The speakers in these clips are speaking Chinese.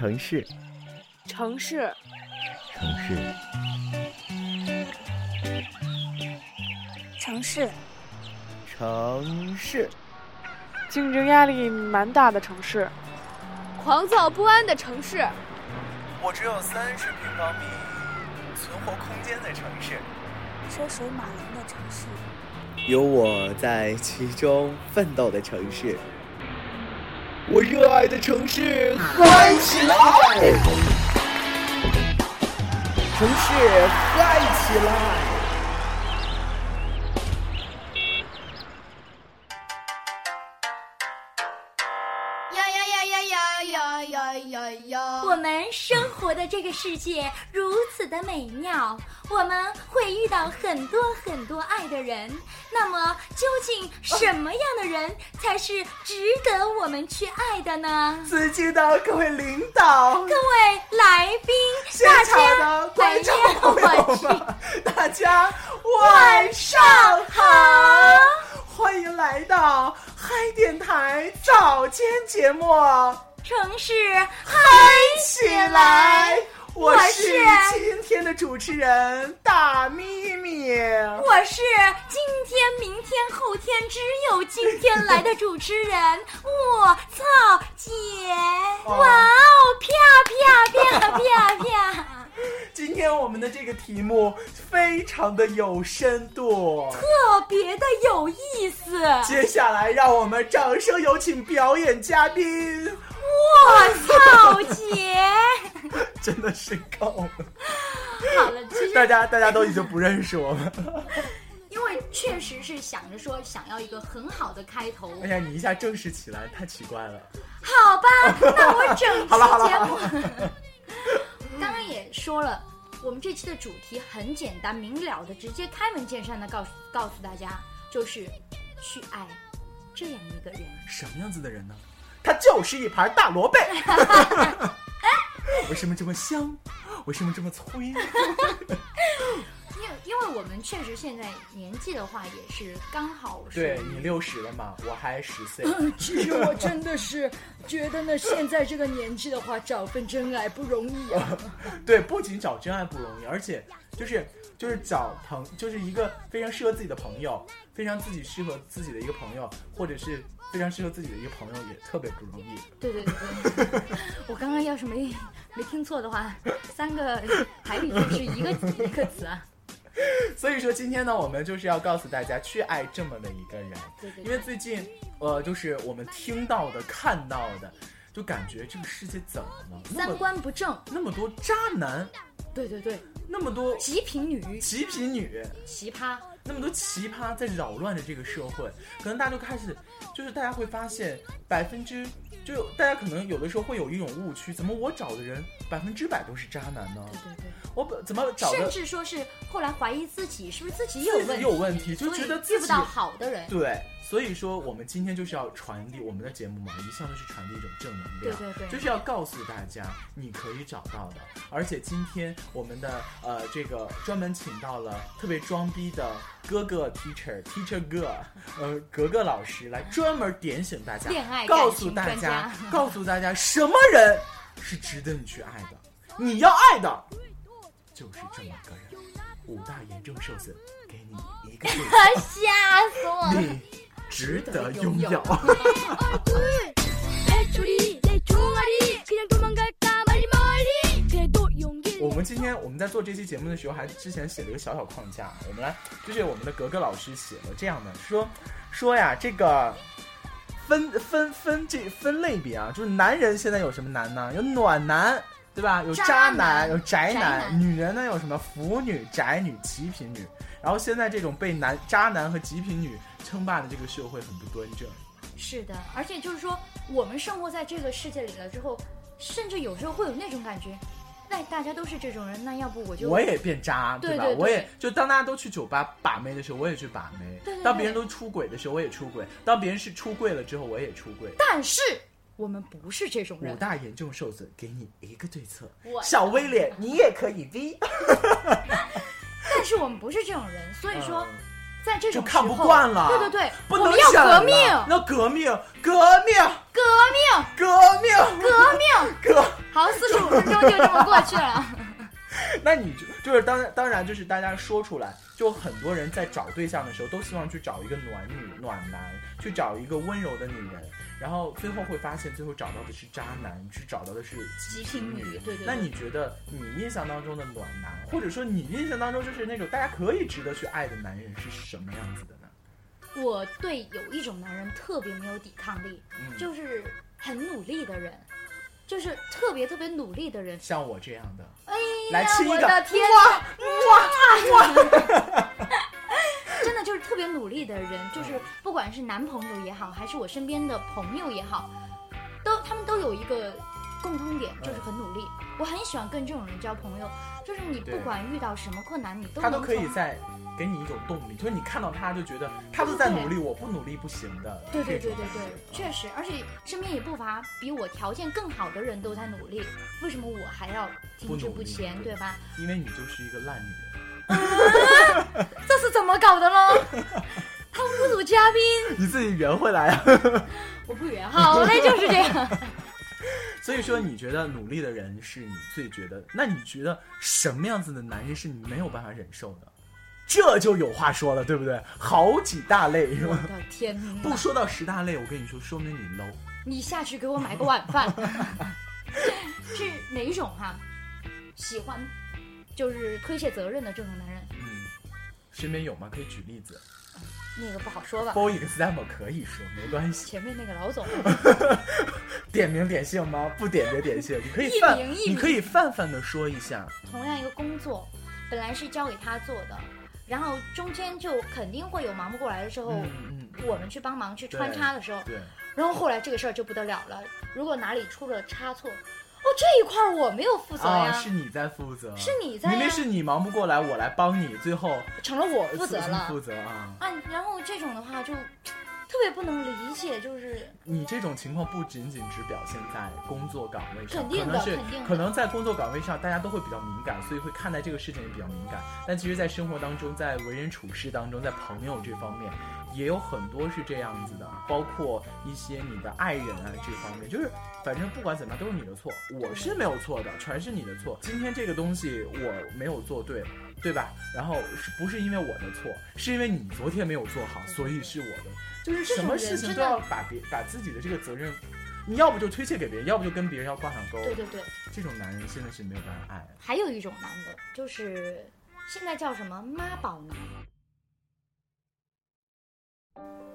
城市，城市，城市，城市，城市，竞争压力蛮大的城市，狂躁不安的城市，我只有三十平方米存活空间的城市，车水马龙的城市，有我在其中奋斗的城市。我热爱的城市，嗨起来！城市嗨起来！呀呀呀呀呀呀呀呀呀！我们生活的这个世界如此的美妙，我们会遇到很多很多爱的人。那么，究竟什么样的人才是值得我们去爱的呢？尊敬的各位领导、各位来宾、现场的观众朋友们，大家晚上好！欢迎来到嗨电台早间节目，城市嗨起来！我是今天的主持人大咪咪，我是今天、明天、后天只有今天来的主持人，我操姐！哇哦，啪啪啪啪啪！今天我们的这个题目非常的有深度，特别的有意思。接下来让我们掌声有请表演嘉宾。我操姐！真的是够了。好了，其实大家大家都已经不认识我们了。因为确实是想着说想要一个很好的开头。哎呀，你一下正式起来太奇怪了。好吧，那我整期 好了好了节好目。刚刚也说了，我们这期的主题很简单明了的，直接开门见山的告诉告诉大家，就是去爱这样一个人。什么样子的人呢？他就是一盘大萝卜。为什么这么香？为什么这么脆？因为因为我们确实现在年纪的话，也是刚好是对你六十了嘛，我还十岁。其实我真的是觉得呢，现在这个年纪的话，找份真爱不容易啊。对，不仅找真爱不容易，而且就是就是找朋，就是一个非常适合自己的朋友，非常自己适合自己的一个朋友，或者是非常适合自己的一个朋友，也特别不容易。对对对对，我刚刚要是没没听错的话，三个台语就是一个一个词啊。所以说今天呢，我们就是要告诉大家去爱这么的一个人，对对对。因为最近呃，就是我们听到的、看到的，就感觉这个世界怎么了？那三观不正，那么多渣男，对对对，那么多极品女，极品女，奇葩，那么多奇葩在扰乱着这个社会，可能大家就开始，就是大家会发现百分之，就大家可能有的时候会有一种误区，怎么我找的人百分之百都是渣男呢？对对对，我本怎么找甚至说是后来怀疑自己是不是自己有问题，有问题，就觉得自己遇不到好的人。对，所以说我们今天就是要传递我们的节目嘛，一向都是传递一种正能量，对对对就是要告诉大家你可以找到的。而且今天我们的呃这个专门请到了特别装逼的哥哥 teacher teacher 哥，呃格格老师来专门点醒大家，恋爱告诉大家，告诉大家什么人是值得你去爱的，你要爱的就是这么个人。五大严重受损，给你一个。吓死我了！值得拥有。我们今天我们在做这期节目的时候还之前写了一个小小框架。我们来就是我们的格格老师写了这样的说说呀这个分分分这分类别啊就是男人现在有什么男呢有暖男对吧？有渣男有宅男。女人呢有什么腐女宅女极品女。然后现在这种被男渣男和极品女称霸的这个社会很不端正。是的，而且就是说，我们生活在这个世界里了之后，甚至有时候会有那种感觉，那大家都是这种人，那要不我就我也变渣，吧？对对对我也就当大家都去酒吧把妹的时候，我也去把妹；当别人都出轨的时候，我也出轨；当别人是出柜了之后，我也出轨。但是我们不是这种人五。大严重受损，给你一个对策。小威廉，你也可以 V。但是我们不是这种人，所以说，嗯在这就看种时候不惯了对对对，不能要革命，要革命，革命，革命，革命，革命。革。好，四十五分钟就这么过去了。那你就就是当当然就是大家说出来，就很多人在找对象的时候都希望去找一个暖女暖男，去找一个温柔的女人，然后最后会发现最后找到的是渣男，去找到的是极品女。对对那你觉得你印象当中的暖男，或者说你印象当中就是那种大家可以值得去爱的男人是什么样子的呢？我对有一种男人特别没有抵抗力，嗯，就是很努力的人，就是特别特别努力的人。像我这样的，哎来亲一个我的天哇真的就是特别努力的人，就是不管是男朋友也好，还是我身边的朋友也好，都他们都有一个共通点，就是很努力。我很喜欢跟这种人交朋友，就是你不管遇到什么困难，你都他都可以在给你一种动力，就是你看到他就觉得他都在努力，我不努力不行的。对对对对对，确实，而且身边也不乏比我条件更好的人都在努力，为什么我还要停滞不前，对对吧？因为你就是一个烂女人。这是怎么搞的喽？他们不组嘉宾，你自己圆回来啊！我不圆，好嘞，就是这样。所以说，你觉得努力的人是你最觉得？那你觉得什么样子的男人是你没有办法忍受的？这就有话说了，对不对？好几大类是吧？我的天哪！不说到十大类，我跟你说，说明你 low。你下去给我买个晚饭。是哪一种哈、喜欢就是推卸责任的这种男人，嗯，身边有吗？可以举例子。那个不好说吧。For example，可以说没关系。前面那个老总，点名点姓吗？不点名点姓，你可以一泛，名一名你可以泛泛的说一下。同样一个工作，本来是交给他做的，然后中间就肯定会有忙不过来的时候，嗯嗯，我们去帮忙去穿插的时候，对，然后后来这个事儿就不得了了。如果哪里出了差错，哦，这一块儿我没有负责呀，啊，是你在负责，是你在呀明明是你忙不过来，我来帮你，最后成了我负责了负责啊。啊。然后这种的话就特别不能理解，就是你这种情况不仅仅只表现在工作岗位上，肯定的可能是肯定的可能在工作岗位上大家都会比较敏感，所以会看待这个事情也比较敏感。但其实，在生活当中，在为人处事当中，在朋友这方面，也有很多是这样子的，包括一些你的爱人啊这方面，就是反正不管怎么样都是你的错，我是没有错的，全是你的错。今天这个东西我没有做对。对吧？然后是不是因为我的错，是因为你昨天没有做好，所以是我的。就是什么事情都要把别把自己的这个责任，你要不就推卸给别人，要不就跟别人要挂上钩。对对对。这种男人真的是没有办法爱。还有一种男的，就是现在叫什么妈宝男。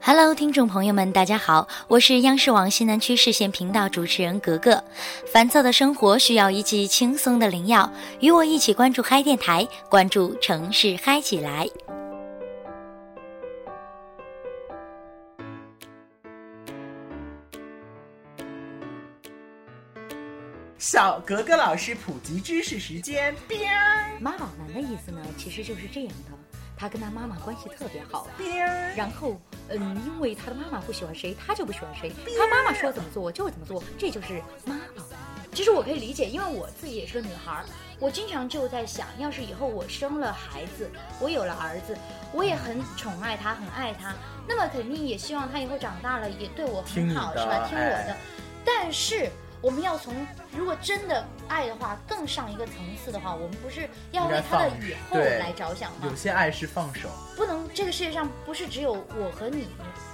Hello，听众朋友们，大家好，我是央视网西南区视线频道主持人格格。烦躁的生活需要一剂轻松的灵药，与我一起关注嗨电台，关注城市嗨起来。小格格老师普及知识时间，边妈宝男的意思呢，其实就是这样的，他跟他妈妈关系特别好，然后，嗯，因为他的妈妈不喜欢谁，他就不喜欢谁，他妈妈说怎么做就怎么做，这就是妈宝。其实我可以理解，因为我自己也是个女孩儿，我经常就在想，要是以后我生了孩子，我有了儿子，我也很宠爱他，很爱他，那么肯定也希望他以后长大了也对我很好，是吧？听我的哎。但是我们要从如果真的爱的话，更上一个层次的话，我们不是要为他的以后来着想吗？有些爱是放手，不能，这个世界上不是只有我和你，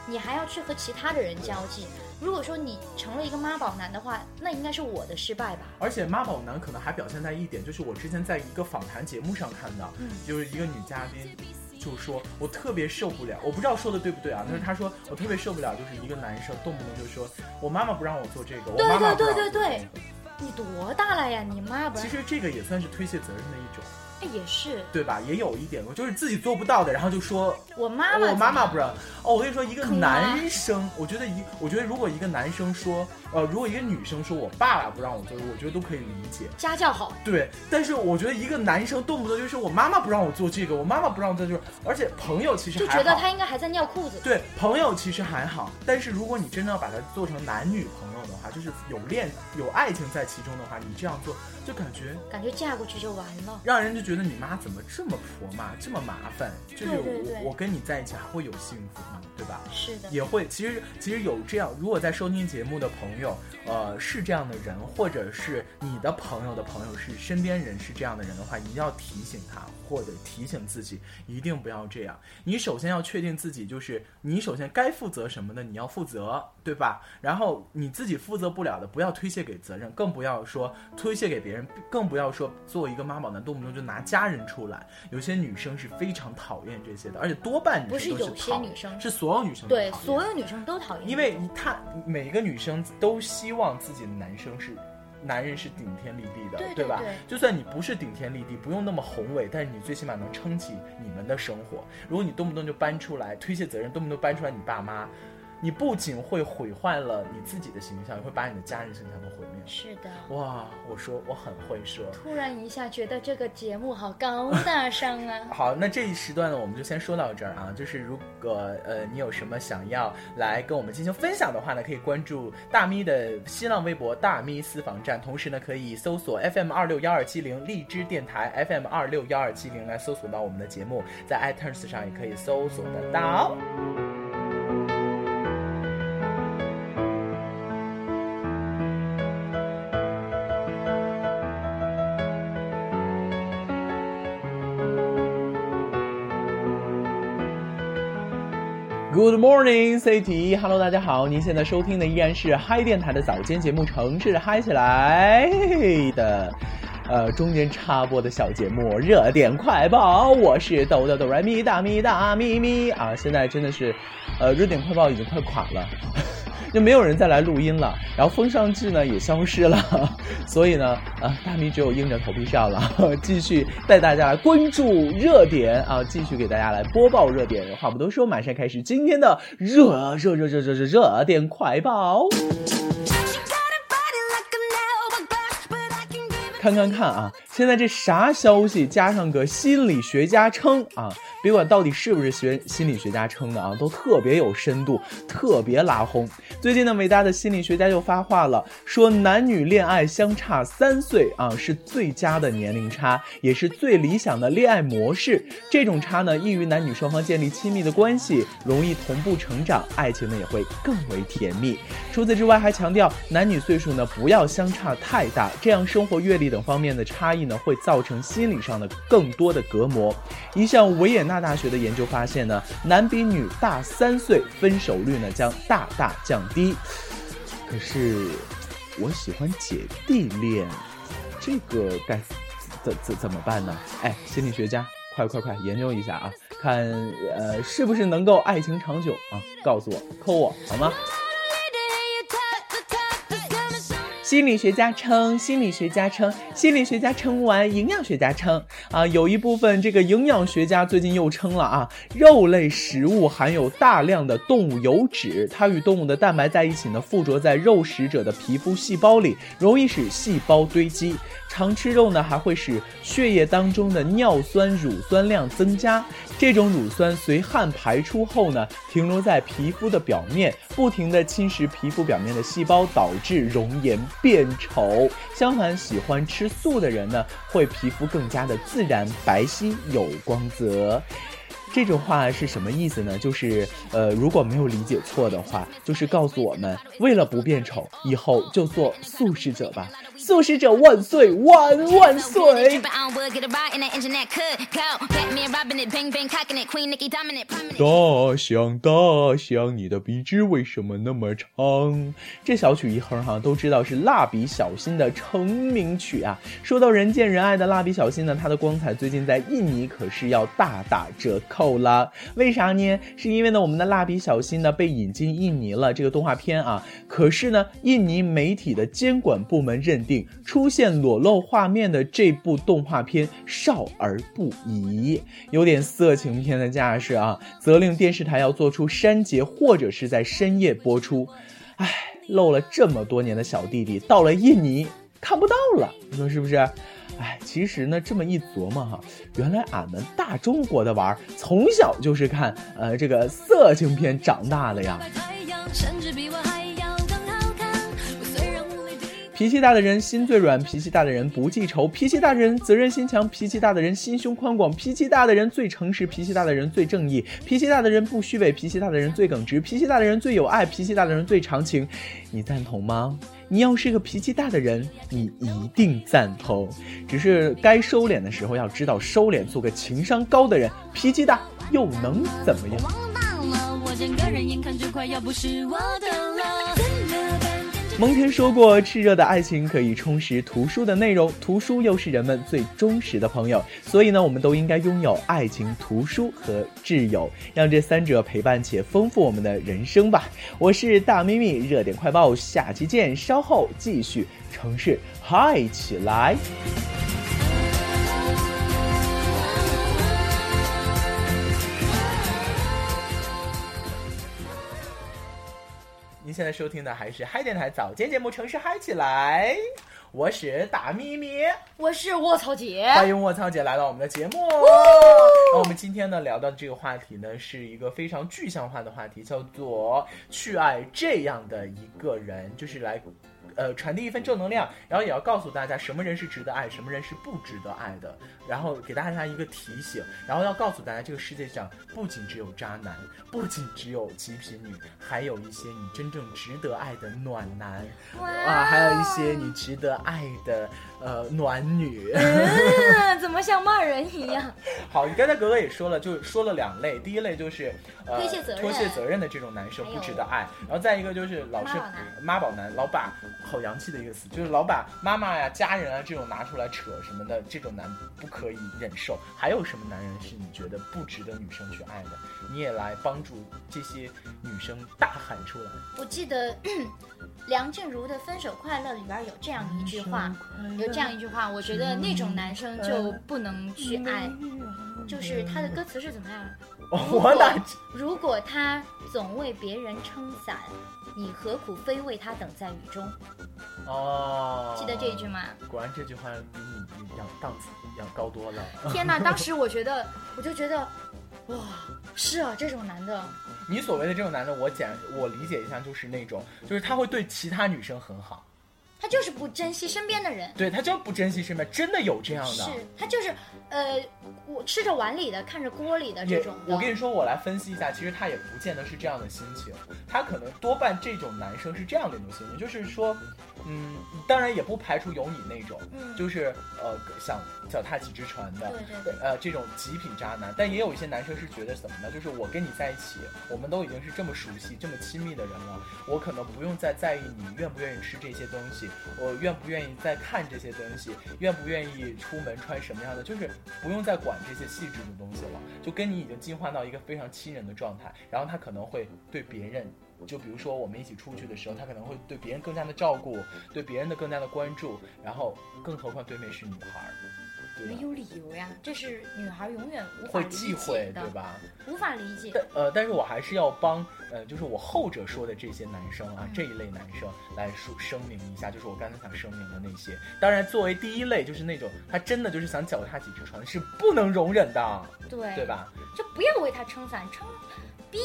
你还要去和其他的人交际。如果说你成了一个妈宝男的话，那应该是我的失败吧？而且妈宝男可能还表现在一点，就是我之前在一个访谈节目上看到，嗯就是一个女嘉宾。就说我特别受不了，我不知道说的对不对啊，但是他说我特别受不了，就是一个男生动不动就说我妈妈不让我做这个，我对妈妈不对让我做对对对这个你多大了呀？你妈不让？其实这个也算是推卸责任的一种，哎，也是，对吧？也有一点，就是自己做不到的，然后就说我妈妈，我妈妈不让。哦，我跟你说，一个男生，我觉得一，我觉得如果一个男生说，呃，如果一个女生说我爸爸不让我做，我觉得都可以理解。家教好，对，但是我觉得一个男生动不动就是我妈妈不让我做这个，我妈妈不让我做这个，而且朋友其实还好。就觉得他应该还在尿裤子。对朋友其实还好，但是如果你真的要把它做成男女朋友的话，就是有恋有爱情在其中的话，你这样做就感觉感觉嫁过去就完了。让人就觉觉得你妈怎么这么婆妈，这么麻烦？就是我我跟你在一起还会有幸福吗？对吧？是的，也会，其实其实有这样，如果在收听节目的朋友，呃，是这样的人，或者是你的朋友的朋友是身边人是这样的人的话，一定要提醒他，或者提醒自己，一定不要这样。你首先要确定自己，就是你首先该负责什么的，你要负责，对吧？然后你自己负责不了的，不要推卸给责任，更不要说推卸给别人，更不要说作为一个妈宝男，动不动就拿家人出来。有些女生是非常讨厌这些的，而且多半女生都是有些讨女生是所有女生都对讨厌所有女生都讨厌，因为你她每个女生都希望自己的男生是。男人是顶天立地的，吧？对对对就算你不是顶天立地，不用那么宏伟，但是你最起码能撑起你们的生活。如果你动不动就搬出来推卸责任，动不动搬出来你爸妈，你不仅会毁坏了你自己的形象，也会把你的家人形象都毁灭。是的。哇，我说我很会说。突然一下觉得这个节目好高大上啊！好，那这一时段呢，我们就先说到这儿啊。就是如果呃你有什么想要来跟我们进行分享的话呢，可以关注大咪的新浪微博“大咪私房站”，同时呢可以搜索 FM 二六幺二七零荔枝电台 FM 二六幺二七零来搜索到我们的节目，在 iTunes 上也可以搜索得到。Good morning, City. Hello，大家好，您现在收听的依然是嗨电台的早间节目《城市嗨起来》的，呃，中间插播的小节目《热点快报》，我是抖抖抖来咪大咪大咪咪啊！现在真的是，呃，热点快报已经快垮了。就没有人再来录音了，然后风尚志呢也消失了，所以呢，啊，大咪只有硬着头皮上了，继续带大家来关注热点啊，继续给大家来播报热点。话不多说，马上开始今天的热热热热热热热点快报。看看看啊，现在这啥消息？加上个心理学家称啊，别管到底是不是学心理学家称的啊，都特别有深度，特别拉轰。最近呢，伟大的心理学家就发话了，说男女恋爱相差三岁啊，是最佳的年龄差，也是最理想的恋爱模式。这种差呢，易于男女双方建立亲密的关系，容易同步成长，爱情呢也会更为甜蜜。除此之外，还强调男女岁数呢不要相差太大，这样生活阅历等方面的差异呢，会造成心理上的更多的隔膜。一项维也纳大学的研究发现呢，男比女大三岁，分手率呢将大大降低。可是，我喜欢姐弟恋，这个该怎怎怎么办呢？哎，心理学家，快快快研究一下啊，看呃是不是能够爱情长久啊？告诉我，扣我好吗？心理学家称，心理学家称，心理学家称完，营养学家称啊，有一部分这个营养学家最近又称了啊，肉类食物含有大量的动物油脂，它与动物的蛋白在一起呢，附着在肉食者的皮肤细胞里，容易使细胞堆积。常吃肉呢，还会使血液当中的尿酸、乳酸量增加。这种乳酸随汗排出后呢，停留在皮肤的表面，不停地侵蚀皮肤表面的细胞，导致容颜变丑。相反，喜欢吃素的人呢，会皮肤更加的自然、白皙、有光泽。这种话是什么意思呢？就是呃，如果没有理解错的话，就是告诉我们，为了不变丑，以后就做素食者吧。素食者万岁万万岁！大象大象，你的鼻子为什么那么长？这小曲一哼哈都知道是蜡笔小新的成名曲啊。说到人见人爱的蜡笔小新呢，它的光彩最近在印尼可是要大打折扣了。为啥呢？是因为呢我们的蜡笔小新呢被引进印尼了这个动画片啊。可是呢，印尼媒体的监管部门认出现裸露画面的这部动画片少儿不宜，有点色情片的架势啊，责令电视台要做出删节或者是在深夜播出。唉，露了这么多年的小弟弟，到了印尼看不到了，你说是不是？哎，其实呢，这么一琢磨哈，原来俺们大中国的娃儿从小就是看呃这个色情片长大的呀。脾气大的人心最软，脾气大的人不记仇，脾气大的人责任心强，脾气大的人心胸宽广，脾气大的人最诚实，脾气大的人最正义，脾气大的人不虚伪，脾气大的人最耿直，脾气大的人最有爱，脾气大的人最长情。你赞同吗？你要是个脾气大的人，你一定赞同。只是该收敛的时候要知道收敛，做个情商高的人。脾气大又能怎么样？蒙恬说过：“炽热的爱情可以充实图书的内容，图书又是人们最忠实的朋友。所以呢，我们都应该拥有爱情、图书和挚友，让这三者陪伴且丰富我们的人生吧。”我是大咪咪，热点快报，下期见。稍后继续，城市嗨起来。您现在收听的还是嗨电台早间节目《城市嗨起来》，我是大咪咪，我是卧槽姐，欢迎卧槽姐来到我们的节目。那我们今天呢聊到的这个话题呢，是一个非常具象化的话题，叫做去爱这样的一个人，就是来。呃，传递一份正能量，然后也要告诉大家什么人是值得爱，什么人是不值得爱的，然后给大家一个提醒，然后要告诉大家，这个世界上不仅只有渣男，不仅只有极品女，还有一些你真正值得爱的暖男，啊，还有一些你值得爱的呃暖女。嗯，怎么像骂人一样？好，你刚才格格也说了，就说了两类，第一类就是呃推卸责任脱卸责任的这种男生不值得爱，然后再一个就是老是妈宝男妈宝男，老把好洋气的一个词，就是老把妈妈呀、家人啊这种拿出来扯什么的，这种男不可以忍受。还有什么男人是你觉得不值得女生去爱的？你也来帮助这些女生大喊出来。我记得梁静茹的《分手快乐》里边有这样一句话，有这样一句话，我觉得那种男生就不能去爱，就是他的歌词是怎么样？我哪如果他总为别人撑伞，你何苦非为他等在雨中？哦，记得这一句吗？果然这句话比你要档次要高多了。天哪！当时我觉得，我就觉得，哇，是啊，这种男的，你所谓的这种男的，我简我理解一下，就是那种，就是他会对其他女生很好，他就是不珍惜身边的人。对他就不珍惜身边，真的有这样的。是他就是，呃，我吃着碗里的，看着锅里的这种的。我跟你说，我来分析一下，其实他也不见得是这样的心情，他可能多半这种男生是这样的一种心情，就是说，嗯，当然也不排除有你那种，嗯就是呃想脚踏几只船的，对对对呃这种极品渣男，但也有一些男生是觉得什么呢？就是我跟你在一起，我们都已经是这么熟悉、这么亲密的人了，我可能不用再在意你愿不愿意吃这些东西，我愿不愿意再看这些东西，愿不愿意出门穿什么样的，就是不用再管这些细致的东西了，就跟你已经进化到一个非常亲人的状态，然后他可能会对别人。就比如说我们一起出去的时候，他可能会对别人更加的照顾，对别人的更加的关注，然后更何况对面是女孩儿，没有理由呀，这是女孩永远无法会理忌讳对，吧？无法理解。呃，但是我还是要帮呃，就是我后者说的这些男生啊，这一类男生来说声明一下，就是我刚才想声明的那些。当然，作为第一类，就是那种他真的就是想脚踏几只船，是不能容忍的，对对？吧？就不要为他撑伞，撑逼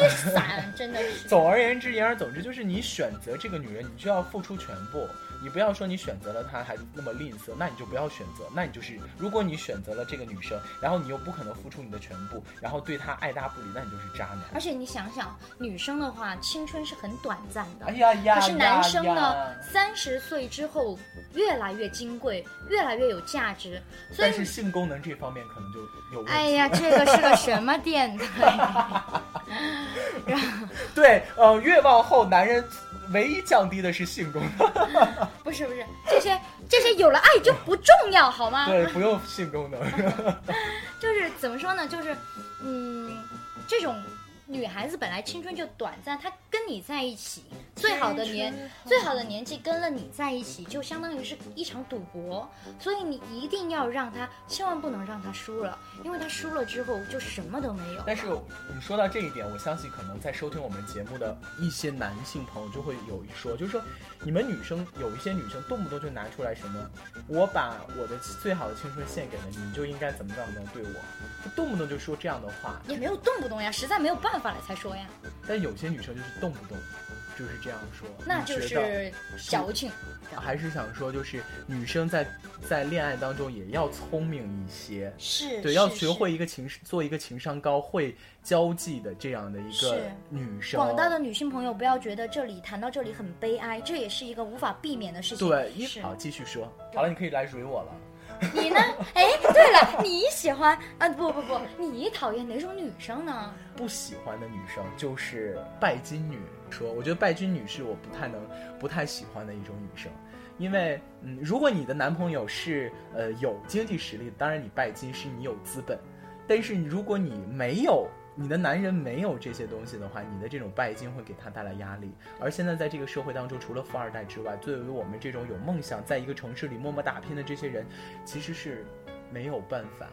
伞，真的是。总而言之，言而总之，就是你选择这个女人，你就要付出全部。你不要说你选择了她还那么吝啬，那你就不要选择。那你就是，如果你选择了这个女生，然后你又不可能付出你的全部，然后对她爱搭不理，那你就是渣男。而且你想想，女生的话，青春是很短暂的。哎呀呀！可是男生呢，三十岁之后越来越金贵，越来越有价值。所以但是性功能这方面可能就有问题。哎呀，这个是个什么电台？然后对，呃，越往后男人唯一降低的是性功能，不是不是，这些这些有了爱就不重要，好吗？对，不用性功能。就是怎么说呢？就是嗯，这种女孩子本来青春就短暂，她跟你在一起，最好的年最好的年纪跟了你在一起，就相当于是一场赌博，所以你一定要让她，千万不能让她输了，因为她输了之后就什么都没有。但是你说到这一点，我相信可能在收听我们节目的一些男性朋友就会有一说，就是说你们女生有一些女生动不动就拿出来什么，我把我的最好的青春献给了你，你就应该怎么怎么样对我，就动不动就说这样的话。也没有动不动呀，实在没有办法了才说呀。但有些女生就是动不动就是这样说。那就是矫情。还是想说，就是女生在在恋爱当中也要聪明一些，是，对，要学会一个情做一个情商高、会交际的这样的一个女生。广大的女性朋友不要觉得这里谈到这里很悲哀，这也是一个无法避免的事情。对，好继续说，好了，你可以来捋我了。你呢？哎，对了，你喜欢啊？不不不，你讨厌哪种女生呢？不喜欢的女生就是拜金女。说，我觉得拜金女是我不太能、不太喜欢的一种女生，因为，嗯，如果你的男朋友是呃有经济实力，当然你拜金是你有资本，但是如果你没有，你的男人没有这些东西的话，你的这种拜金会给他带来压力。而现在在这个社会当中，除了富二代之外，对于我们这种有梦想，在一个城市里默默打拼的这些人，其实是没有办法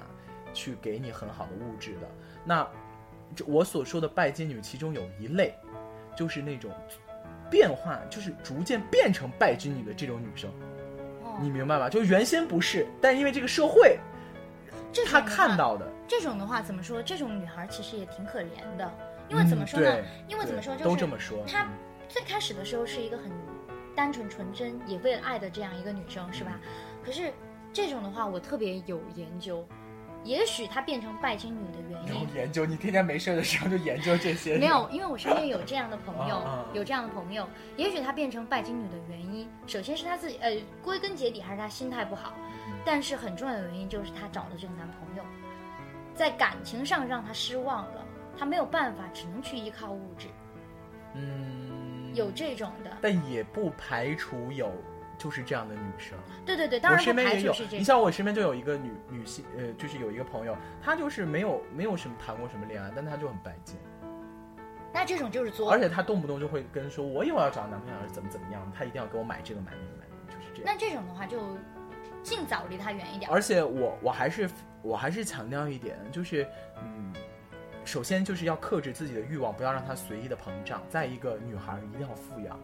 去给你很好的物质的。那这我所说的拜金女，其中有一类。就是那种变化，就是逐渐变成拜金女的这种女生，哦你明白吧？就原先不是，但因为这个社会，她这种的话看到的，这种的话怎么说？这种女孩其实也挺可怜的，因为怎么说呢？嗯因为怎么说？就是都这么说。她最开始的时候是一个很单纯纯真，也为了爱的这样一个女生，是吧？可是这种的话，我特别有研究。也许她变成拜金女的原因，有研究，你天天没事的时候就研究这些。没有，因为我身边有这样的朋友，有这样的朋友。也许她变成拜金女的原因，首先是她自己，呃，归根结底还是她心态不好。嗯但是很重要的原因就是她找的这个男朋友，在感情上让他失望了，他没有办法，只能去依靠物质。嗯，有这种的，但也不排除有就是这样的女生。对对对，当然不身边也有。你像我身边就有一个女女性，呃，就是有一个朋友，她就是没有没有什么谈过什么恋爱，但她就很拜金。那这种就是作，而且她动不动就会跟说，我以后要找男朋友怎么怎么样，她一定要给我买这个买那个买那个，就是这样。那这种的话就尽早离她远一点。而且我我还是我还是强调一点，就是嗯，首先就是要克制自己的欲望，不要让它随意的膨胀。再一个，女孩一定要富养，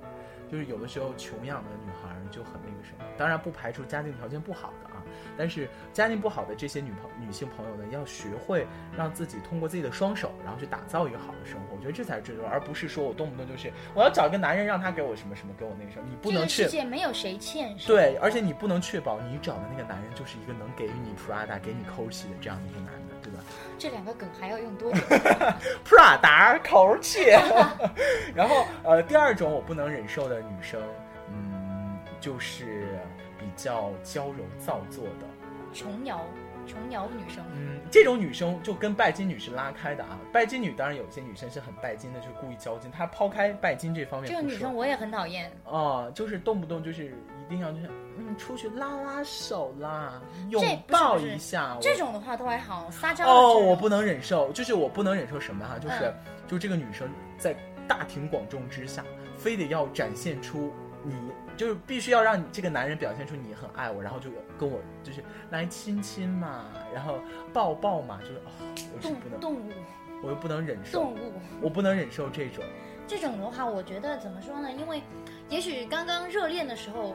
就是有的时候穷养的女孩就很那个什么。当然不排除家境条件不好的，但是家境不好的这些女朋女性朋友呢，要学会让自己通过自己的双手，然后去打造一个好的生活。我觉得这才是最重要，而不是说我动不动就是我要找一个男人让他给我什么什么，给我那个什么，你不能去这个世界没有谁欠谁。对，而且你不能确保你找的那个男人就是一个能给予你 Prada、给你 Coach 的这样的一个男的，对吧这两个梗还要用多久？？Prada、Coach。然后呃，第二种我不能忍受的女生，嗯，就是比较娇柔造作的。琼瑶，琼瑶女生。嗯，这种女生就跟拜金女是拉开的啊。拜金女当然有一些女生是很拜金的，就故意交金。她抛开拜金这方面这个女生我也很讨厌。哦，就是动不动就是一定要就是嗯出去拉拉手啦，拥抱一下。我这种的话都还好，撒娇哦，我不能忍受，就是我不能忍受什么哈、就是、嗯就这个女生在大庭广众之下，非得要展现出你，就是必须要让你这个男人表现出你很爱我，然后就跟我就是来亲亲嘛，然后抱抱嘛，就是哦，我是不能，动动物，我又不能忍受，动物。我不能忍受这种。这种的话，我觉得怎么说呢？因为也许刚刚热恋的时候，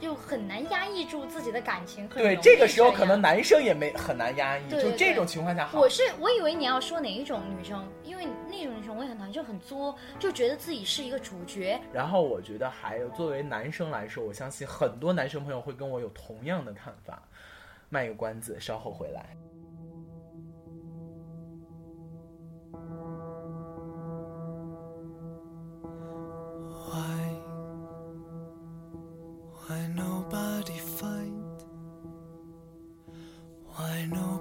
就很难压抑住自己的感情。很对，这个时候可能男生也没很难压抑，对对就这种情况下好。我是我以为你要说哪一种女生，因为那种女生我也很讨厌，就很作，就觉得自己是一个主角。然后我觉得还有作为男生来说，我相信很多男生朋友会跟我有同样的看法。卖个关子，稍后回来。Why? Why nobody fight? Why nobody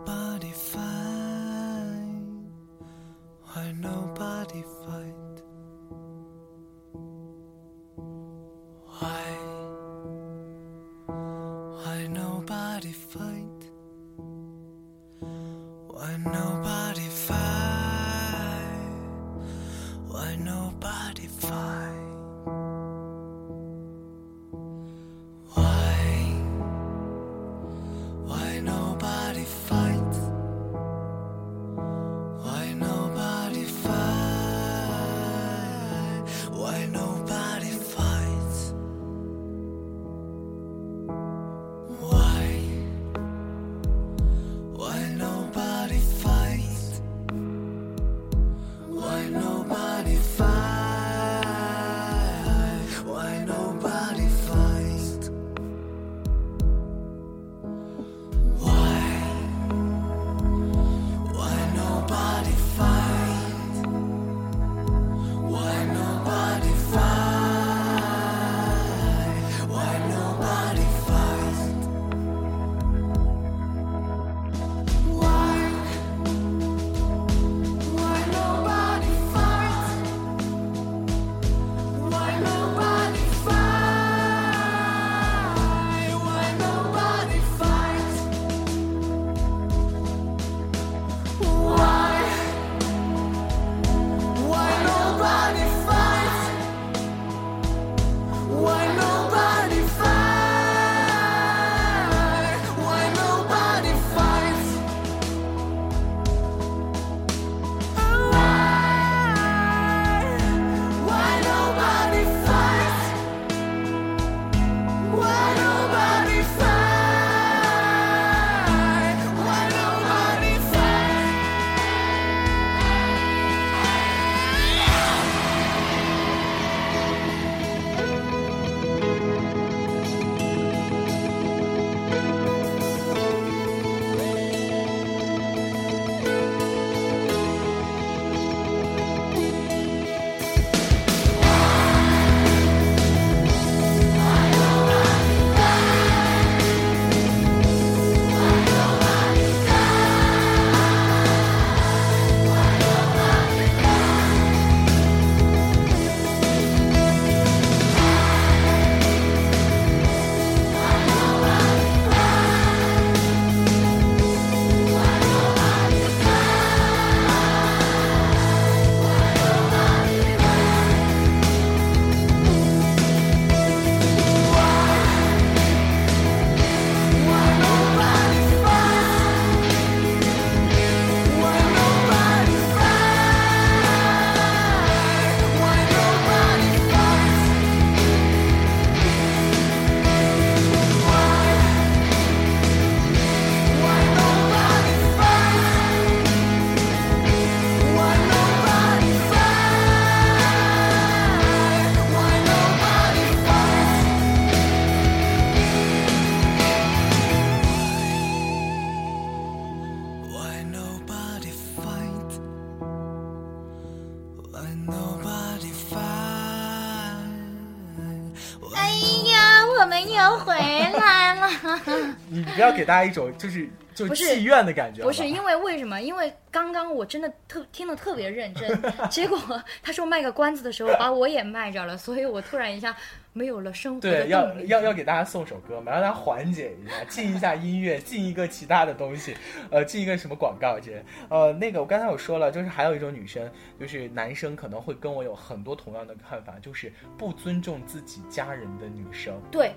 给大家一种就是就不是妓院的感觉，不是因为为什么？因为刚刚我真的特听得特别认真，结果他说卖个关子的时候，把我也卖着了，所以我突然一下没有了生活对，要。要要给大家送首歌嘛，让大家缓解一下，进一下音乐，进一个其他的东西，呃，进一个什么广告之类。呃，那个我刚才我说了，就是还有一种女生，就是男生可能会跟我有很多同样的看法，就是不尊重自己家人的女生，对，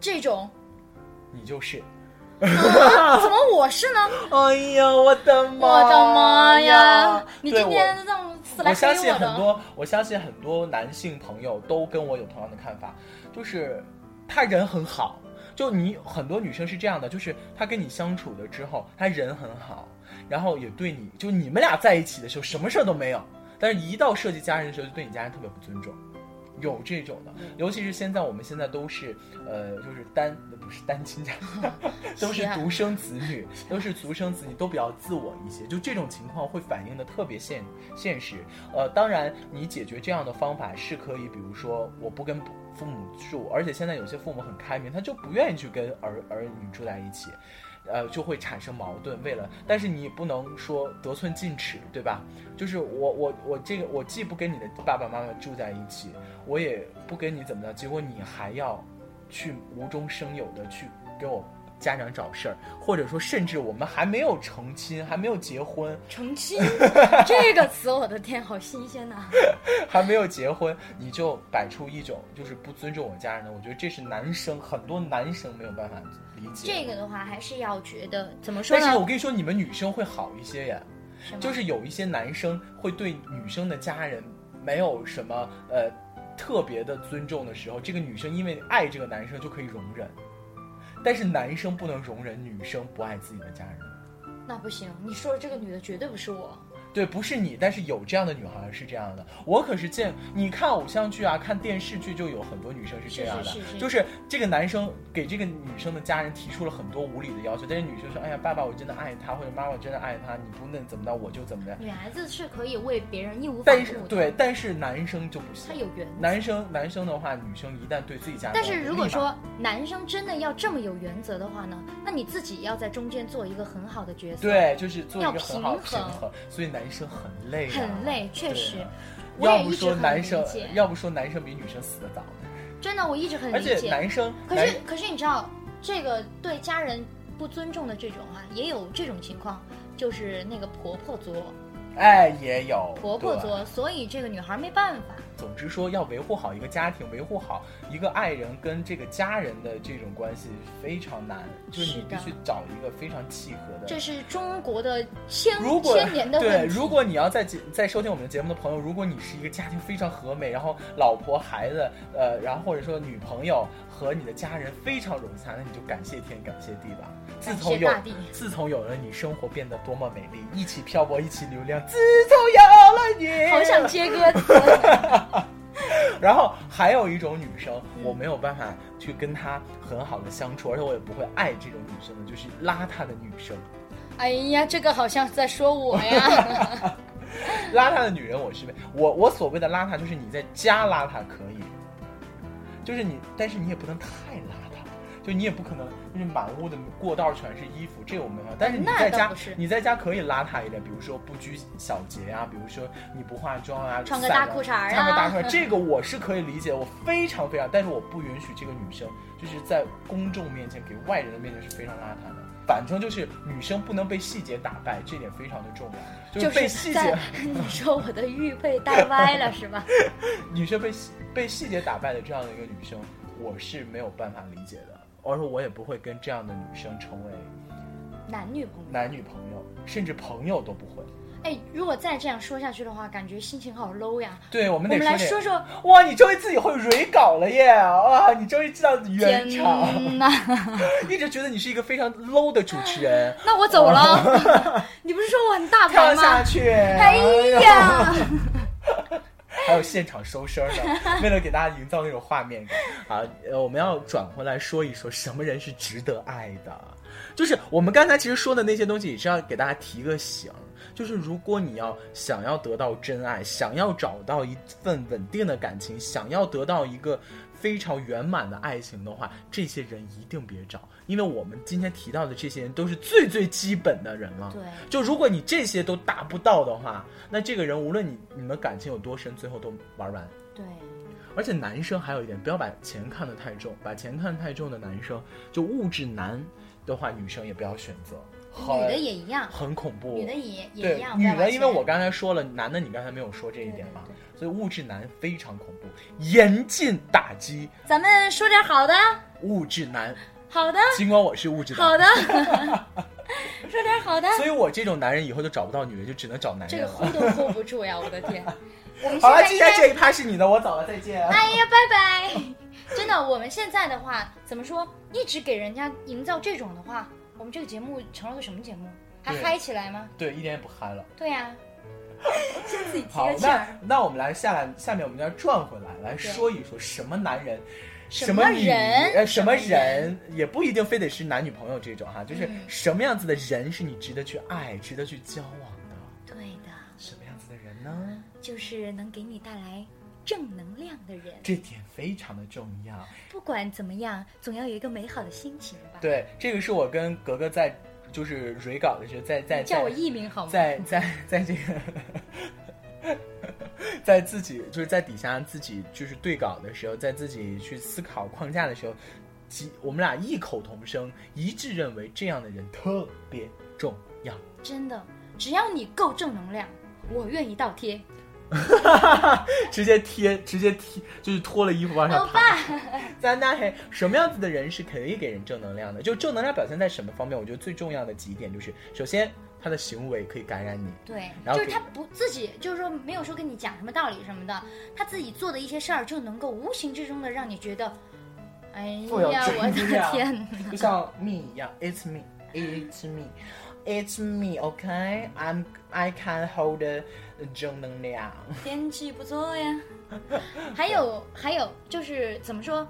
这种你就是。怎么我是呢？哎呀，我的妈！我的妈呀！你今天让死来黑我相信，很多，我相信很多男性朋友都跟我有同样的看法，就是他人很好。就你很多女生是这样的，就是她跟你相处了之后，她人很好，然后也对你，就你们俩在一起的时候什么事儿都没有，但是一到涉及家人的时候，就对你家人特别不尊重。有这种的，尤其是现在我们现在都是，呃，就是单不是单亲家庭，都是独生子女，都是独生子女，都比较自我一些。就这种情况会反映的特别现现实。呃，当然你解决这样的方法是可以，比如说我不跟父母住，而且现在有些父母很开明，他就不愿意去跟儿儿女住在一起。呃，就会产生矛盾。为了，但是你不能说得寸进尺，对吧？就是我我我这个，我既不跟你的爸爸妈妈住在一起，我也不跟你怎么着，结果你还要去无中生有的去给我家长找事儿，或者说甚至我们还没有成亲，还没有结婚，成亲 这个词，我的天，好新鲜呐、还没有结婚，你就摆出一种就是不尊重我家人的，我觉得这是男生很多男生没有办法理解。这个的话，还是要觉得怎么说呢？但是我跟你说，你们女生会好一些呀。是就是有一些男生会对女生的家人没有什么呃特别的尊重的时候，这个女生因为爱这个男生就可以容忍，但是男生不能容忍女生不爱自己的家人。那不行，你说的这个女的绝对不是我。对，不是你，但是有这样的女孩是这样的。我可是见你看偶像剧啊，看电视剧就有很多女生是这样的，是是是是就是这个男生给这个女生的家人提出了很多无理的要求，但是女生说：“哎呀，爸爸我真的爱他，或者妈妈我真的爱他，你不能怎么的我就怎么的。女孩子是可以为别人义无”反顾对，但是男生就不行他。有原则。男生男生的话，女生一旦对自己家人，但是如果说男生真的要这么有原则的话呢，那你自己要在中间做一个很好的角色。对，就是做一个很好的平衡，所以男生很累、啊，很累，确实。要不也一直很说男生，要不说男生比女生死的早，真的我一直很而且理解。男生可是可是你知道，这个对家人不尊重的这种啊，也有这种情况，就是那个婆婆作，哎也有婆婆作，所以这个女孩没办法。总之说，要维护好一个家庭，维护好一个爱人跟这个家人的这种关系非常难，就是你必须找一个非常契合的。这是中国的千如千年的对，如果你要在节在收听我们的节目的朋友，如果你是一个家庭非常和美，然后老婆孩子，呃，然后或者说女朋友和你的家人非常融洽，那你就感谢天感谢地吧。自从有自从有了你，生活变得多么美丽，一起漂泊，一起流浪。自从有了你，好想接歌词。然后还有一种女生，嗯我没有办法去跟她很好的相处，而且我也不会爱这种女生的，就是邋遢的女生。哎呀，这个好像在说我呀。邋遢的女人我是我我所谓的邋遢，就是你在家邋遢可以，就是你，但是你也不能太邋遢，就你也不可能就是满屋的过道全是衣服，这个我没有。但是你在家你在家可以邋遢一点，比如说不拘小节啊，比如说你不化妆啊，穿个大裤衩儿啊穿个大裤衩儿，这个我是可以理解，我非常非常，但是我不允许这个女生就是在公众面前给外人的面前是非常邋遢的。反正就是女生不能被细节打败，这点非常的重要。就就是被细节，你说我的玉佩带歪了是吧？女生被被细节打败的这样的一个女生，我是没有办法理解的，而说我也不会跟这样的女生成为男女朋友。男女朋友，甚至朋友都不会。哎，如果再这样说下去的话，感觉心情好 low 呀。对，我们我们来说说哇，你终于自己会 re 稿了耶！哇，你终于知道原场，天哪，一直觉得你是一个非常 low 的主持人，那我走了。你不是说我很大跳牌吗？下去。哎呀，还有现场收声的，为了给大家营造那种画面感啊，呃，我们要转回来说一说什么人是值得爱的。就是我们刚才其实说的那些东西，也是要给大家提个醒，就是如果你要想要得到真爱，想要找到一份稳定的感情，想要得到一个非常圆满的爱情的话，这些人一定别找，因为我们今天提到的这些人都是最最基本的人了。对，就如果你这些都达不到的话，那这个人无论你你们感情有多深，最后都玩完。对，而且男生还有一点，不要把钱看得太重，把钱看得太重的男生，就物质男的话，女生也不要选择。很女的也一样，很恐怖。女的也也一样。女的，因为我刚才说了，男的你刚才没有说这一点嘛所以物质男非常恐怖，严禁打击咱们说点好的，物质男。好的，尽管我是物质男，好的，说点好的。所以我这种男人以后就找不到女人，就只能找男这人了。个 hold 都 hold 不住呀！我的天，我们好了，今天这一趴是你的，我走了，再见。哎呀，拜拜！真的，我们现在的话，怎么说？一直给人家营造这种的话，我们这个节目成了个什么节目？还嗨起来吗？对，一点也不嗨了。对呀、先自己提好，那个气儿。那我们来下来，下面我们要转回来，来说一说什么男人，什么么人呃，什么人也不一定非得是男女朋友这种哈，就是嗯什么样子的人是你值得去爱、值得去交往的？对的，什么样子的人呢？就是能给你带来正能量的人。这点非常的重要。不管怎么样，总要有一个美好的心情吧。，对，这个是我跟格格在就是蕊稿的时候，在在叫我艺名好吗？在在在这个，在自己就是在底下自己就是对稿的时候，在自己去思考框架的时候，即我们俩异口同声，一致认为这样的人特别重要。真的，只要你够正能量，我愿意倒贴。直接贴，直接贴，就是脱了衣服往上欧爬。巴，咱那嘿，什么样子的人是可以给人正能量的？就正能量表现在什么方面？我觉得最重要的几点就是，首先他的行为可以感染你，对，然后就是他不自己，就是说没有说跟你讲什么道理什么的，他自己做的一些事儿就能够无形之中的让你觉得，哎呀，我的天就像 me 一样，it's me，it's me，it's me，OK，I'm、I can hold 正能量。天气不错呀。还有还有就是怎么说，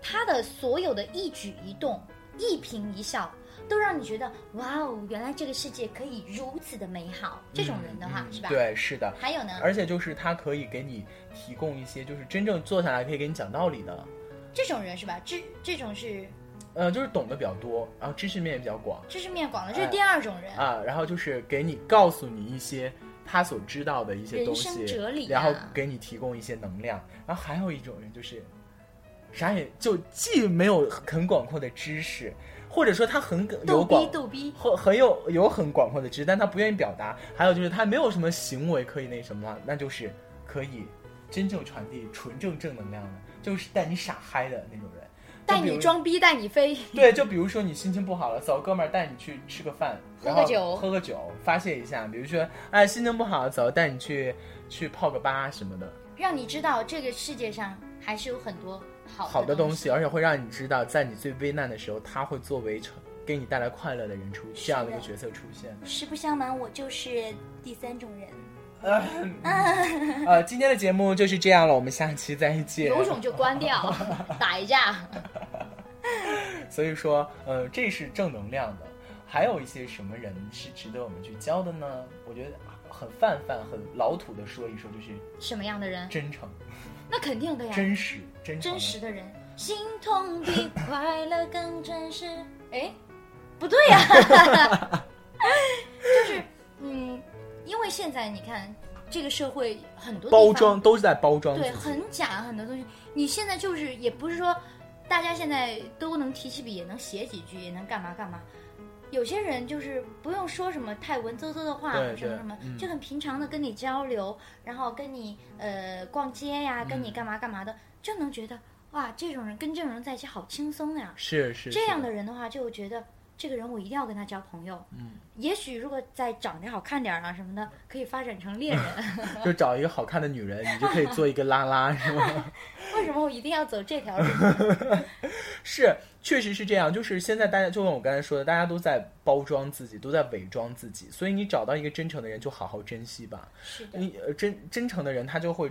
他的所有的一举一动、一颦一笑，都让你觉得哇哦，原来这个世界可以如此的美好。这种人的话，是吧？。嗯对，是的。还有呢，而且就是他可以给你提供一些，就是真正坐下来可以给你讲道理的，这种人是吧？这这种是呃，就是懂得比较多，然后知识面也比较广。知识面广的，这是第二种人。啊，然后就是给你告诉你一些他所知道的一些东西，哲理然后啊给你提供一些能量。然后还有一种人就是啥也就既没有很广阔的知识，或者说他很有逗广逼逗逼，很很有有很广阔的知识，但他不愿意表达。还有就是他没有什么行为可以那什么了，那就是可以真正传递纯正正能量的，就是带你傻嗨的那种人。带你装逼，带你飞。对，就比如说你心情不好了，走，哥们儿带你去吃个饭，然后喝个酒喝个酒，发泄一下。比如说，哎，心情不好，走，带你去去泡个吧什么的，让你知道这个世界上还是有很多好好的的东西，而且会让你知道，在你最危难的时候，他会作为成给你带来快乐的人出这样的一个角色出现。实不相瞒，我就是第三种人。呃，今天的节目就是这样了，我们下期再见。有种就关掉，打一架。所以说，呃，这是正能量的。还有一些什么人是值得我们去教的呢？我觉得很泛泛、很老土的说一说，就是什么样的人？真诚、那肯定的呀，真实、真诚真实的人，心痛比快乐更真实。哎，不对呀，就是嗯，因为现在你看这个社会很多包装都是在包装对，很假很多东西。你现在就是也不是说大家现在都能提起笔，也能写几句，也能干嘛干嘛。有些人就是不用说什么太文绉绉的话，什么什么，嗯就很平常的跟你交流，然后跟你呃逛街呀，跟你嗯干嘛干嘛的，就能觉得哇，这种人跟这种人在一起好轻松呀。是是这样的人的话，就觉得这个人我一定要跟他交朋友。嗯，也许如果再长得好看点儿啊什么的，可以发展成恋人。就找一个好看的女人，你就可以做一个拉拉，是吗？为什么我一定要走这条路？是，确实是这样。就是现在大家，就像我刚才说的，大家都在包装自己，都在伪装自己。所以你找到一个真诚的人，就好好珍惜吧。是的，你呃真真诚的人，他就会，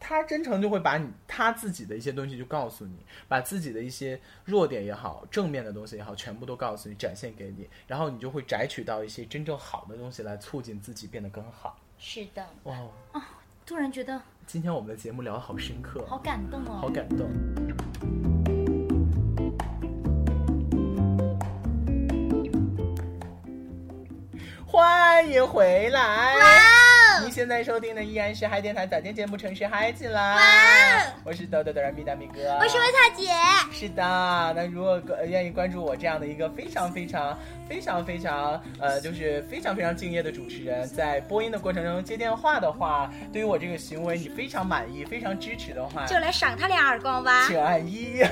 他真诚就会把你他自己的一些东西就告诉你，把自己的一些弱点也好，正面的东西也好，全部都告诉你，展现给你，然后你就会摘取到一些真正好的东西来促进自己变得更好。是的，哇哦，突然觉得今天我们的节目聊得好深刻，好感动哦。好感动。迎回来！您现在收听的依然是嗨电台早间节目《城市嗨起来》。我是豆豆的人民大米哥，我是维塔姐。是的，那如果呃愿意关注我这样的一个非常非常非常非常呃，就是非常非常敬业的主持人，在播音的过程中接电话的话，对于我这个行为你非常满意、非常支持的话，就来赏他俩耳光吧。请按一。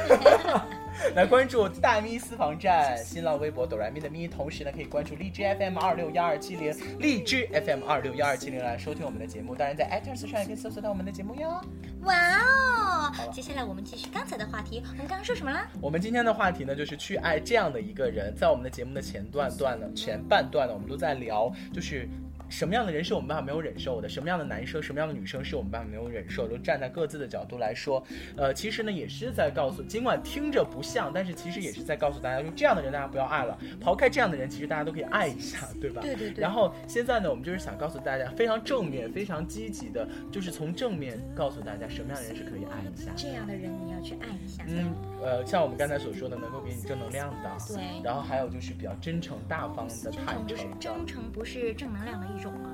来关注大咪私房站新浪微博哆来咪的咪，同时呢可以关注荔枝 FM 二六幺二七零，荔枝 FM 二六幺二七零来收听我们的节目。当然在 iTunes 上也可以搜索到我们的节目哟。哇哦！接下来我们继续刚才的话题，我们刚刚说什么了？我们今天的话题呢，就是去爱这样的一个人。在我们的节目的前段段呢，前半段呢，我们都在聊，就是。什么样的人是我们办法没有忍受的？什么样的男生，什么样的女生是我们办法没有忍受？都站在各自的角度来说，呃，其实呢也是在告诉，尽管听着不像，但是其实也是在告诉大家，就这样的人大家不要爱了。抛开这样的人，其实大家都可以爱一下，对吧？对对对。然后现在呢，我们就是想告诉大家，非常正面、非常积极的，就是从正面告诉大家什么样的人是可以爱一下。这样的人你要去爱一下。嗯，呃，像我们刚才所说的，能够给你正能量的。对。然后还有就是比较真诚、大方的、坦诚的。真诚不是正能量的一种吗？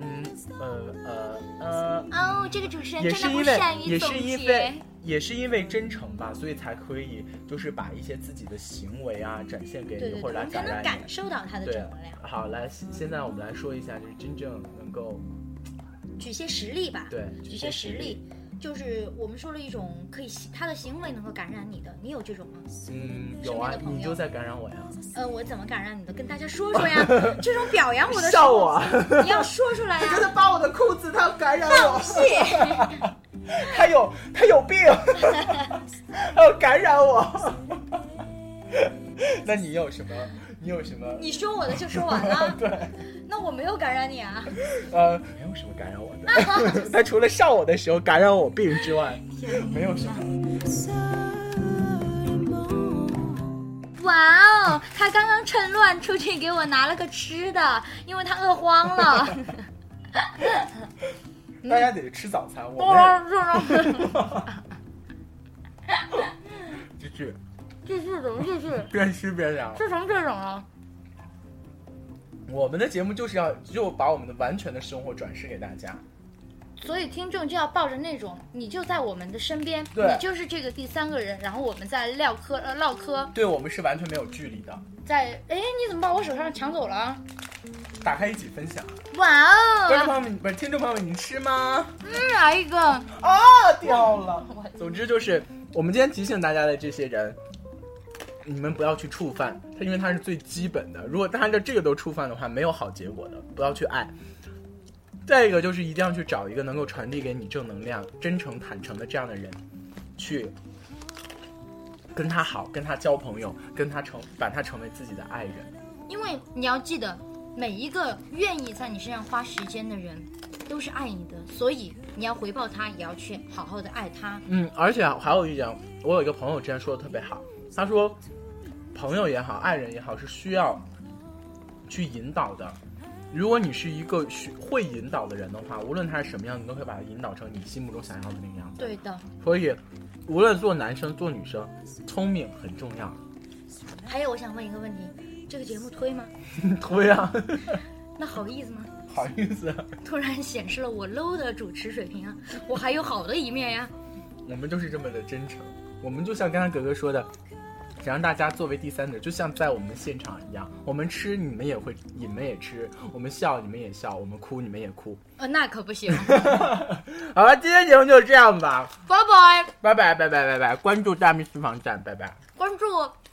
嗯，呃呃呃，哦，这个主持人也真的不是因为善于也是总因为结。也是因为真诚吧，所以才可以就是把一些自己的行为啊展现给你，对对对，或者来感染你。感受到他的对正能量。，好，来，现现在我们来说一下，就是真正能够举些实例吧。对举些实例，就是我们说了一种可以他的行为能够感染你的，你有这种吗？嗯，身有啊你就在感染我呀。呃，我怎么感染你的？跟大家说说呀。这种表扬我的笑我 你要说出来呀。他扒我的裤子，他要感染我。放屁！他有他有病，他要感染我。那你有什么？你有什么？你说我的就说完了。对，那我没有感染你啊。呃，没有什么感染我的。他 除了上我的时候感染我病之外，没有什么。哇哦，他刚刚趁乱出去给我拿了个吃的，因为他饿慌了。大家得吃早餐，我哇们 继续继续怎么继续？边吃边聊。吃成这种了。我们的节目就是要就把我们的完全的生活转示给大家。所以听众就要抱着那种，你就在我们的身边，你就是这个第三个人，然后我们在唠嗑呃唠嗑，对我们是完全没有距离的。在哎你怎么把我手上抢走了？打开一起分享。哇哦！观众朋友们，不是听众朋友们，你吃吗？嗯，来一个。啊，掉了。总之就是，我们今天提醒大家的这些人，你们不要去触犯它，因为它是最基本的。如果按照这个都触犯的话，没有好结果的。不要去爱。再一个就是一定要去找一个能够传递给你正能量、真诚坦诚的这样的人，去跟他好，跟他交朋友，跟他成把他成为自己的爱人。因为你要记得，每一个愿意在你身上花时间的人，都是爱你的，所以你要回报他，也要去好好的爱他。嗯，而且还有一点，我有一个朋友之前说的特别好，他说，朋友也好，爱人也好，是需要去引导的。如果你是一个学会引导的人的话，无论他是什么样，你都会把他引导成你心目中想要的那个样子。对的。所以，无论做男生做女生，聪明很重要。还有，我想问一个问题，这个节目推吗？推啊，那好意思吗？好意思啊，突然显示了我 low 的主持水平啊！我还有好的一面呀。我们就是这么的真诚。我们就像刚才格格说的，想让大家作为第三者，就像在我们的现场一样，我们吃你们也会，你们也吃；我们笑你们也笑，我们哭你们也哭。呃，那可不行。好了，今天节目就这样吧，拜拜，拜拜拜拜拜拜，关注大秘私房站，拜拜。关注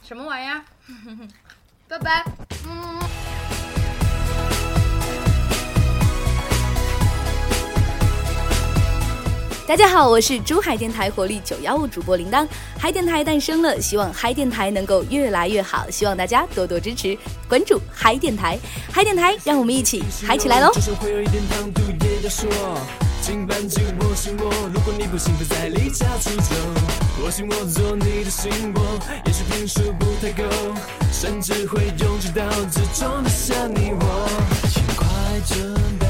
什么玩意儿？拜拜。嗯。大家好，我是珠海电台活力九幺五主播铃铛，嗨电台诞生了，希望嗨电台能够越来越好，希望大家多多支持。关注嗨电台，嗨电台，让我们一起嗨起来喽！我，如果你不幸再离家出走，我信我做你的，也许平时不太够，甚至会用子装得下你我，请快准备。